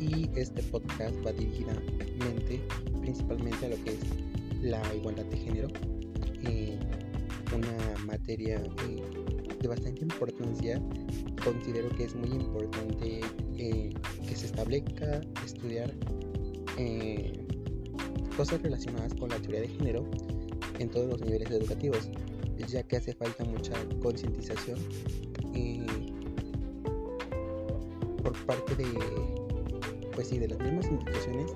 y este podcast va dirigidamente principalmente a lo que es la igualdad de género, eh, una materia eh, de bastante importancia. Considero que es muy importante eh, que se establezca estudiar cosas relacionadas con la teoría de género en todos los niveles educativos, ya que hace falta mucha concientización por parte de, pues sí, de las mismas instituciones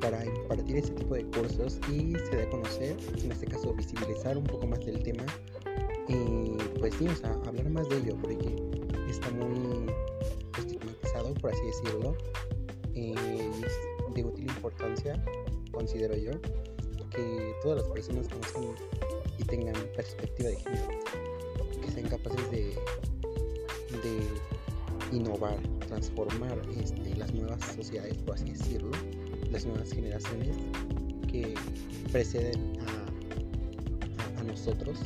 para impartir ese tipo de cursos y se dé a conocer, en este caso visibilizar un poco más del tema. Y pues sí, o sea, hablar más de ello porque está muy estigmatizado, por así decirlo, y es de útil importancia, considero yo, que todas las personas conozcan y tengan perspectiva de género, que sean capaces de, de innovar, transformar este, las nuevas sociedades, por así decirlo, las nuevas generaciones que preceden a, nosotros.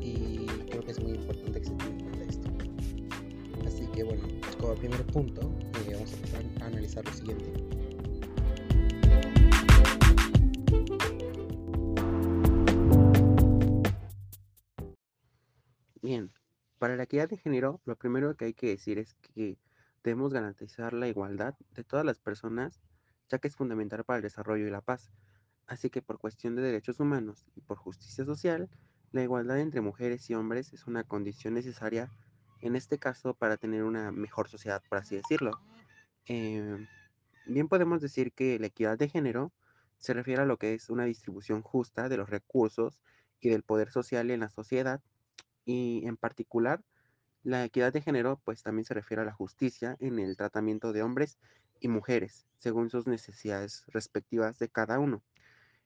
Y creo que es muy importante que se tenga en cuenta esto. Así que bueno, como primer punto, eh, vamos a analizar lo siguiente. Bien, para la equidad de género, lo primero que hay que decir es que debemos garantizar la igualdad de todas las personas, ya que es fundamental para el desarrollo y la paz. Así que por cuestión de derechos humanos y por justicia social, la igualdad entre mujeres y hombres es una condición necesaria, en este caso, para tener una mejor sociedad, por así decirlo. Em, bien podemos decir que la equidad de género se refiere a lo que es una distribución justa de los recursos y del poder social en la sociedad y en particular la equidad de género pues también se refiere a la justicia en el tratamiento de hombres y mujeres según sus necesidades respectivas de cada uno.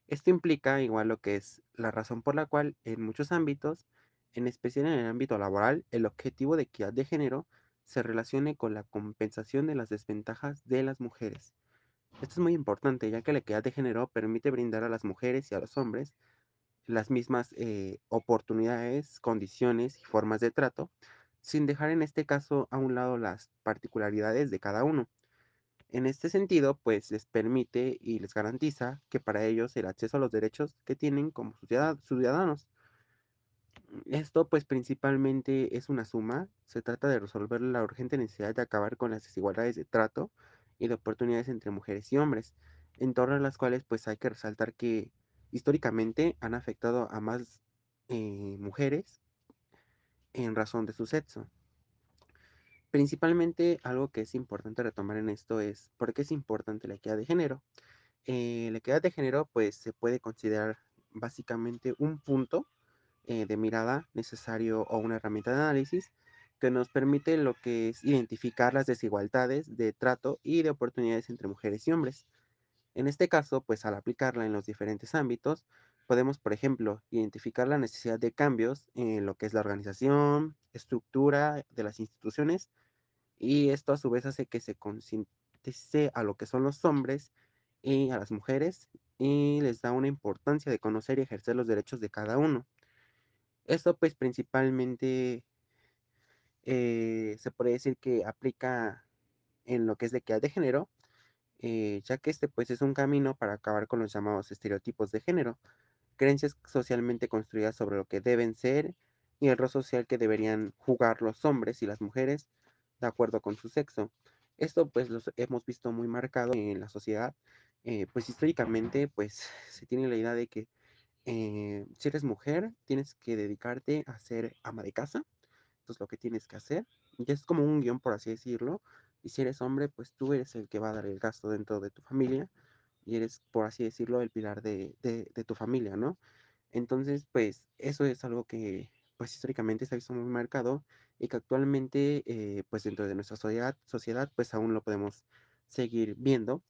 Esto implica igual lo que es la razón por la cual en muchos ámbitos, en especial en el ámbito laboral, el objetivo de equidad de género se relacione con la compensación de las desventajas de las mujeres. Esto es muy importante ya que la equidad de género permite brindar a las mujeres y a los hombres las mismas eh, oportunidades, condiciones y formas de trato, sin dejar en este caso a un lado las particularidades de cada uno. En este sentido, pues les permite y les garantiza que para ellos el acceso a los derechos que tienen como ciudadanos. Esto pues principalmente es una suma, se trata de resolver la urgente necesidad de acabar con las desigualdades de trato y de oportunidades entre mujeres y hombres, en torno a las cuales pues hay que resaltar que históricamente han afectado a más eh, mujeres en razón de su sexo. Principalmente algo que es importante retomar en esto es por qué es importante la equidad de género. Eh, la equidad de género pues se puede considerar básicamente un punto eh, de mirada necesario o una herramienta de análisis que nos permite lo que es identificar las desigualdades de trato y de oportunidades entre mujeres y hombres. En este caso, pues al aplicarla en los diferentes ámbitos, podemos, por ejemplo, identificar la necesidad de cambios en lo que es la organización, estructura de las instituciones, y esto a su vez hace que se concientice a lo que son los hombres y a las mujeres y les da una importancia de conocer y ejercer los derechos de cada uno. Esto pues principalmente eh, se puede decir que aplica en lo que es de equidad de género, eh, ya que este pues es un camino para acabar con los llamados estereotipos de género, creencias socialmente construidas sobre lo que deben ser y el rol social que deberían jugar los hombres y las mujeres de acuerdo con su sexo. Esto pues lo hemos visto muy marcado en la sociedad, eh, pues históricamente pues se tiene la idea de que eh, si eres mujer tienes que dedicarte a ser ama de casa, esto es lo que tienes que hacer, y es como un guion por así decirlo, y si eres hombre, pues tú eres el que va a dar el gasto dentro de tu familia y eres, por así decirlo, el pilar de, tu familia, ¿no? Entonces, pues eso es algo que, pues históricamente se ha visto muy marcado y que actualmente, eh, pues dentro de nuestra sociedad, sociedad, pues aún lo podemos seguir viendo.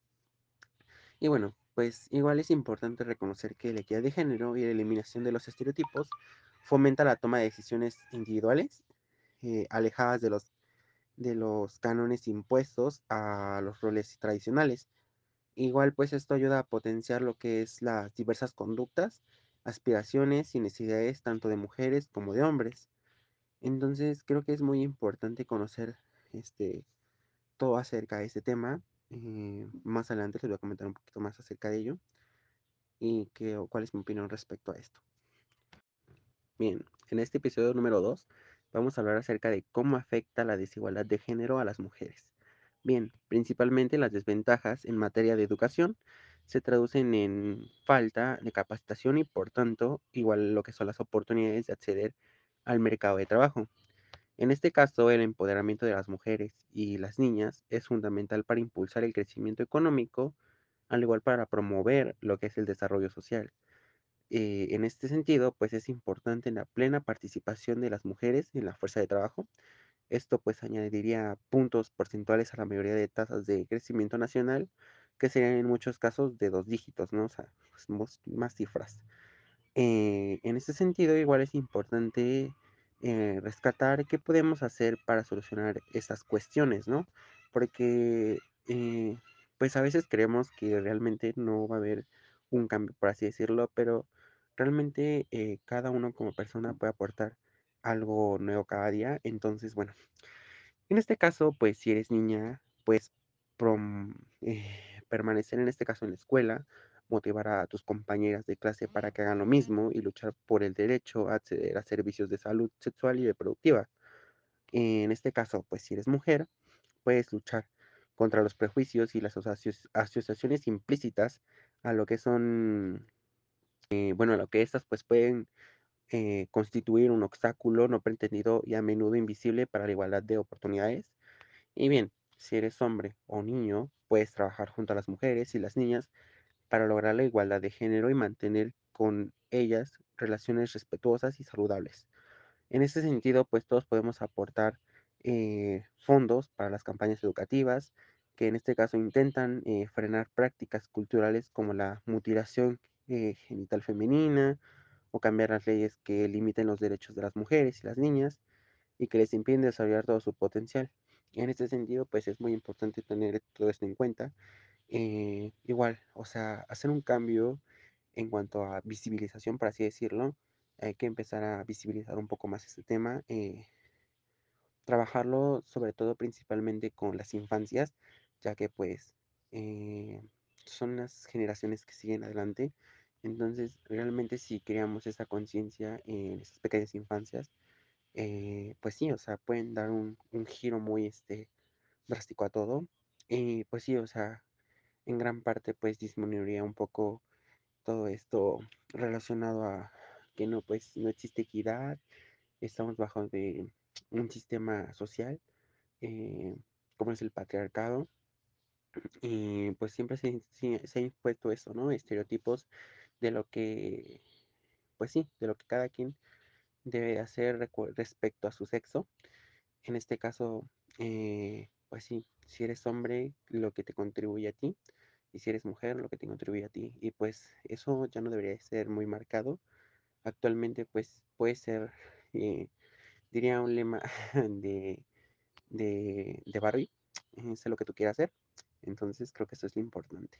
Y bueno, pues igual es importante reconocer que la equidad de género y la eliminación de los estereotipos fomenta la toma de decisiones individuales, eh, alejadas de los de los cánones impuestos a los roles tradicionales. Igual pues esto ayuda a potenciar lo que es las diversas conductas, aspiraciones y necesidades tanto de mujeres como de hombres. Entonces, creo que es muy importante conocer este, todo acerca de este tema. Eh, más adelante les voy a comentar un poquito más acerca de ello y que, cuál es mi opinión respecto a esto. Bien, en este episodio número 2 vamos a hablar acerca de cómo afecta la desigualdad de género a las mujeres. Bien, principalmente las desventajas en materia de educación se traducen en falta de capacitación y por tanto igual lo que son las oportunidades de acceder al mercado de trabajo. En este caso, el empoderamiento de las mujeres y las niñas es fundamental para impulsar el crecimiento económico, al igual para promover lo que es el desarrollo social. Eh, en este sentido, pues es importante la plena participación de las mujeres en la fuerza de trabajo. Esto pues añadiría puntos porcentuales a la mayoría de tasas de crecimiento nacional, que serían en muchos casos de dos dígitos, ¿no? O sea, pues, más cifras. Eh, en este sentido, igual es importante eh, rescatar qué podemos hacer para solucionar estas cuestiones, ¿no? Porque, pues a veces creemos que realmente no va a haber un cambio, por así decirlo, pero realmente cada uno como persona puede aportar algo nuevo cada día. Entonces, bueno, en este caso, pues si eres niña, pues permanecer en este caso en la escuela, motivar a tus compañeras de clase para que hagan lo mismo y luchar por el derecho a acceder a servicios de salud sexual y reproductiva. En este caso, pues si eres mujer, puedes luchar contra los prejuicios y las asociaciones implícitas a lo que son, eh, bueno, a lo que estas pues pueden eh, constituir un obstáculo no pretendido y a menudo invisible para la igualdad de oportunidades. Y bien, si eres hombre o niño, puedes trabajar junto a las mujeres y las niñas para lograr la igualdad de género y mantener con ellas relaciones respetuosas y saludables. En ese sentido, pues todos podemos aportar eh, fondos para las campañas educativas, que en este caso intentan eh, frenar prácticas culturales como la mutilación eh, genital femenina o cambiar las leyes que limiten los derechos de las mujeres y las niñas y que les impiden desarrollar todo su potencial. En este sentido, pues es muy importante tener todo esto en cuenta eh, igual, o sea, hacer un cambio en cuanto a visibilización, por así decirlo. Hay que empezar a visibilizar un poco más este tema. trabajarlo sobre todo principalmente con las infancias, ya que pues eh, son las generaciones que siguen adelante. Entonces, realmente si creamos esa conciencia en esas pequeñas infancias, eh, pues sí, o sea, pueden dar un, un giro muy este, drástico a todo. Y pues sí, o sea, en gran parte pues disminuiría un poco todo esto relacionado a que no pues no existe equidad, estamos bajo de un sistema social eh, como es el patriarcado y pues siempre se, se, ha impuesto eso, ¿no? Estereotipos de lo que pues sí, de lo que cada quien debe hacer respecto a su sexo. En este caso, eh, pues sí, si eres hombre, lo que te contribuye a ti y si eres mujer, lo que te contribuye a ti. Y pues eso ya no debería ser muy marcado. Actualmente pues puede ser, eh, diría un lema de, de, de eh, sé lo que tú quieras hacer. Entonces creo que eso es lo importante.